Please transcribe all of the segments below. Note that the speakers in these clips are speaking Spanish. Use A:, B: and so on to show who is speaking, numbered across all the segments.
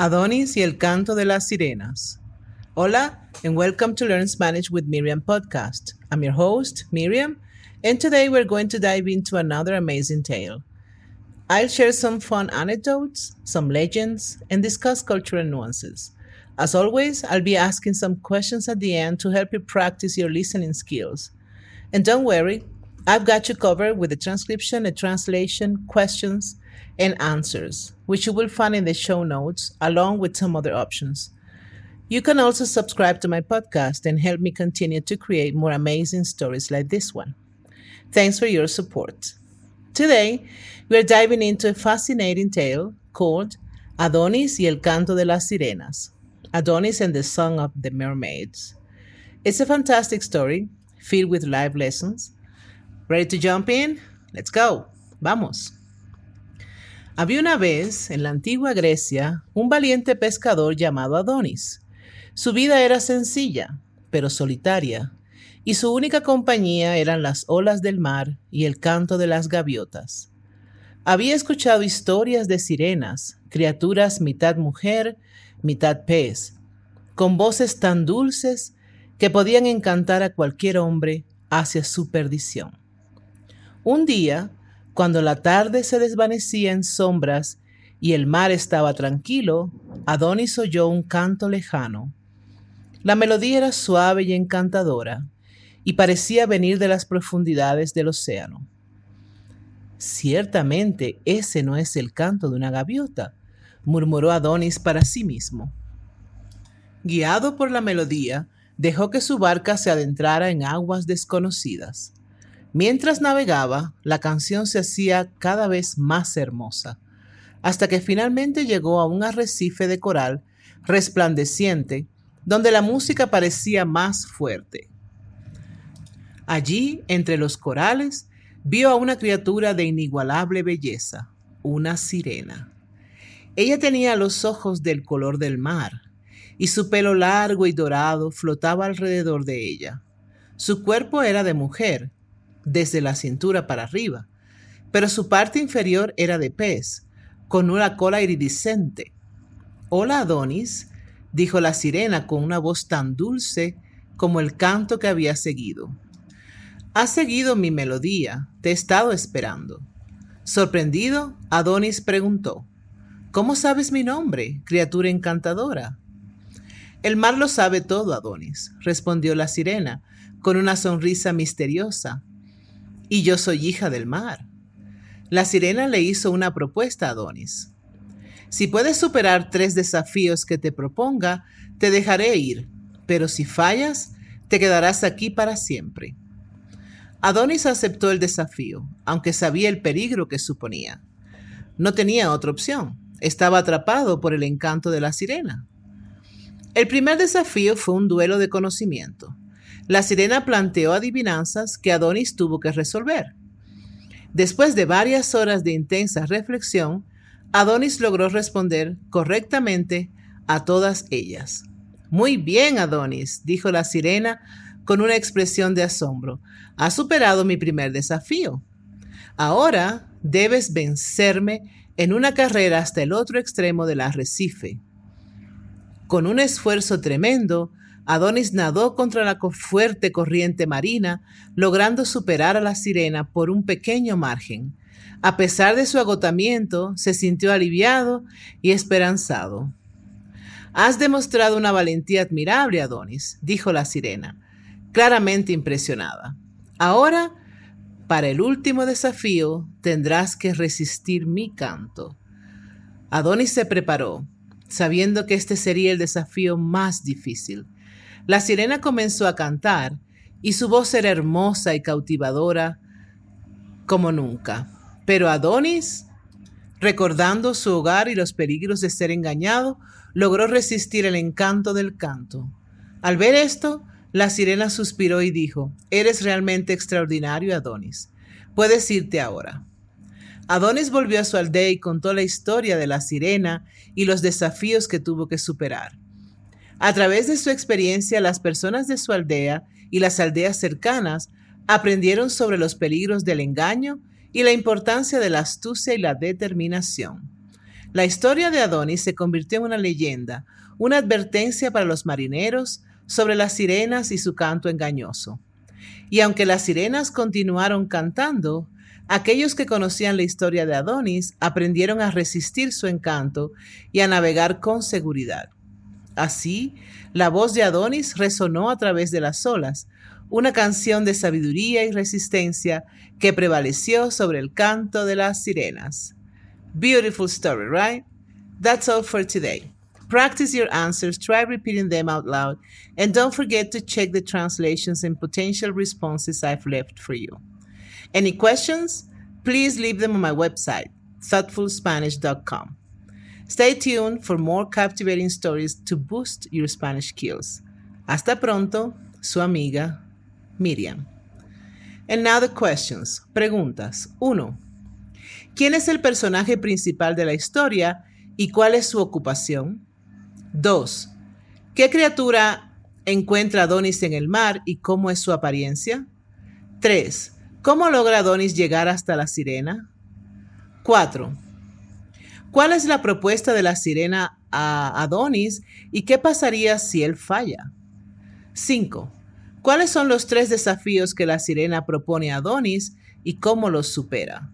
A: Adonis y el canto de las sirenas. Hola, and welcome to Learn Spanish with Miriam podcast. I'm your host, Miriam, and today we're going to dive into another amazing tale. I'll share some fun anecdotes, some legends, and discuss cultural nuances. As always, I'll be asking some questions at the end to help you practice your listening skills. And don't worry, I've got you covered with a transcription, a translation, questions, and answers, which you will find in the show notes, along with some other options. You can also subscribe to my podcast and help me continue to create more amazing stories like this one. Thanks for your support. Today, we're diving into a fascinating tale called Adonis y el canto de las sirenas Adonis and the Song of the Mermaids. It's a fantastic story filled with life lessons. Ready to jump in? Let's go. Vamos. Había una vez, en la antigua Grecia, un valiente pescador llamado Adonis. Su vida era sencilla, pero solitaria, y su única compañía eran las olas del mar y el canto de las gaviotas. Había escuchado historias de sirenas, criaturas mitad mujer, mitad pez, con voces tan dulces que podían encantar a cualquier hombre hacia su perdición. Un día, cuando la tarde se desvanecía en sombras y el mar estaba tranquilo, Adonis oyó un canto lejano. La melodía era suave y encantadora, y parecía venir de las profundidades del océano. Ciertamente ese no es el canto de una gaviota, murmuró Adonis para sí mismo. Guiado por la melodía, dejó que su barca se adentrara en aguas desconocidas. Mientras navegaba, la canción se hacía cada vez más hermosa, hasta que finalmente llegó a un arrecife de coral resplandeciente, donde la música parecía más fuerte. Allí, entre los corales, vio a una criatura de inigualable belleza, una sirena. Ella tenía los ojos del color del mar, y su pelo largo y dorado flotaba alrededor de ella. Su cuerpo era de mujer, desde la cintura para arriba, pero su parte inferior era de pez, con una cola iridiscente. Hola, Adonis, dijo la sirena con una voz tan dulce como el canto que había seguido. Has seguido mi melodía, te he estado esperando. Sorprendido, Adonis preguntó, ¿Cómo sabes mi nombre, criatura encantadora? El mar lo sabe todo, Adonis, respondió la sirena, con una sonrisa misteriosa y yo soy hija del mar. La sirena le hizo una propuesta a Adonis. Si puedes superar tres desafíos que te proponga, te dejaré ir, pero si fallas, te quedarás aquí para siempre. Adonis aceptó el desafío, aunque sabía el peligro que suponía. No tenía otra opción, estaba atrapado por el encanto de la sirena. El primer desafío fue un duelo de conocimiento. La sirena planteó adivinanzas que Adonis tuvo que resolver. Después de varias horas de intensa reflexión, Adonis logró responder correctamente a todas ellas. Muy bien, Adonis, dijo la sirena con una expresión de asombro. Has superado mi primer desafío. Ahora debes vencerme en una carrera hasta el otro extremo del arrecife. Con un esfuerzo tremendo, Adonis nadó contra la fuerte corriente marina, logrando superar a la sirena por un pequeño margen. A pesar de su agotamiento, se sintió aliviado y esperanzado. Has demostrado una valentía admirable, Adonis, dijo la sirena, claramente impresionada. Ahora, para el último desafío, tendrás que resistir mi canto. Adonis se preparó, sabiendo que este sería el desafío más difícil. La sirena comenzó a cantar y su voz era hermosa y cautivadora como nunca. Pero Adonis, recordando su hogar y los peligros de ser engañado, logró resistir el encanto del canto. Al ver esto, la sirena suspiró y dijo, Eres realmente extraordinario, Adonis. Puedes irte ahora. Adonis volvió a su aldea y contó la historia de la sirena y los desafíos que tuvo que superar. A través de su experiencia, las personas de su aldea y las aldeas cercanas aprendieron sobre los peligros del engaño y la importancia de la astucia y la determinación. La historia de Adonis se convirtió en una leyenda, una advertencia para los marineros sobre las sirenas y su canto engañoso. Y aunque las sirenas continuaron cantando, aquellos que conocían la historia de Adonis aprendieron a resistir su encanto y a navegar con seguridad. Así, la voz de Adonis resonó a través de las olas, una canción de sabiduría y resistencia que prevaleció sobre el canto de las sirenas. Beautiful story, right? That's all for today. Practice your answers, try repeating them out loud, and don't forget to check the translations and potential responses I've left for you. Any questions? Please leave them on my website, thoughtfulspanish.com. Stay tuned for more captivating stories to boost your Spanish skills. Hasta pronto, su amiga Miriam. And now the questions. Preguntas. 1. ¿Quién es el personaje principal de la historia y cuál es su ocupación? 2. ¿Qué criatura encuentra Adonis en el mar y cómo es su apariencia? 3. ¿Cómo logra Adonis llegar hasta la sirena? 4. ¿Cuál es la propuesta de la sirena a Adonis y qué pasaría si él falla? 5. ¿Cuáles son los tres desafíos que la sirena propone a Adonis y cómo los supera?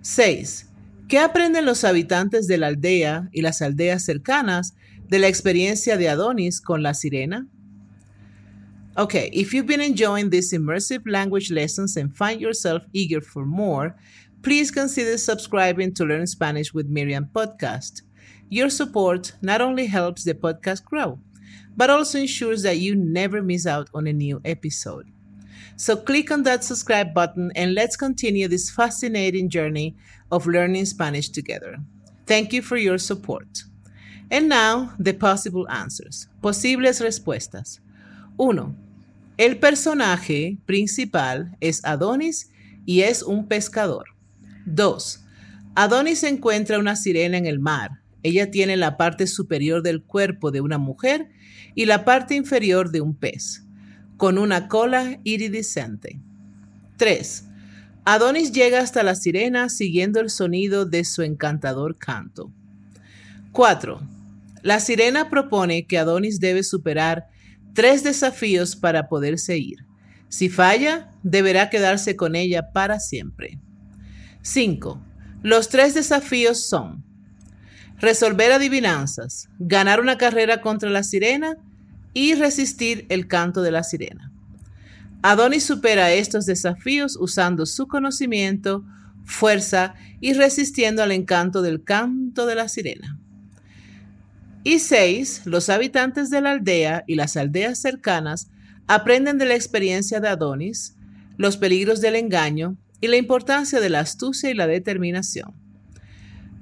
A: 6. ¿Qué aprenden los habitantes de la aldea y las aldeas cercanas de la experiencia de Adonis con la sirena? Okay, if you've been enjoying these immersive language lessons and find yourself eager for more, please consider subscribing to Learn Spanish with Miriam podcast. Your support not only helps the podcast grow, but also ensures that you never miss out on a new episode. So click on that subscribe button and let's continue this fascinating journey of learning Spanish together. Thank you for your support. And now, the possible answers. Posibles respuestas. 1. El personaje principal es Adonis y es un pescador. 2. Adonis encuentra una sirena en el mar. Ella tiene la parte superior del cuerpo de una mujer y la parte inferior de un pez, con una cola iridiscente. 3. Adonis llega hasta la sirena siguiendo el sonido de su encantador canto. 4. La sirena propone que Adonis debe superar tres desafíos para poderse ir. Si falla, deberá quedarse con ella para siempre. 5. Los tres desafíos son resolver adivinanzas, ganar una carrera contra la sirena y resistir el canto de la sirena. Adonis supera estos desafíos usando su conocimiento, fuerza y resistiendo al encanto del canto de la sirena. Y seis, los habitantes de la aldea y las aldeas cercanas aprenden de la experiencia de Adonis, los peligros del engaño y la importancia de la astucia y la determinación.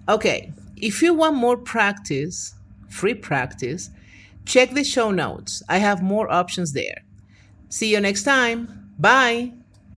A: Okay, if you want more practice, free practice, check the show notes. I have more options there. See you next time. Bye.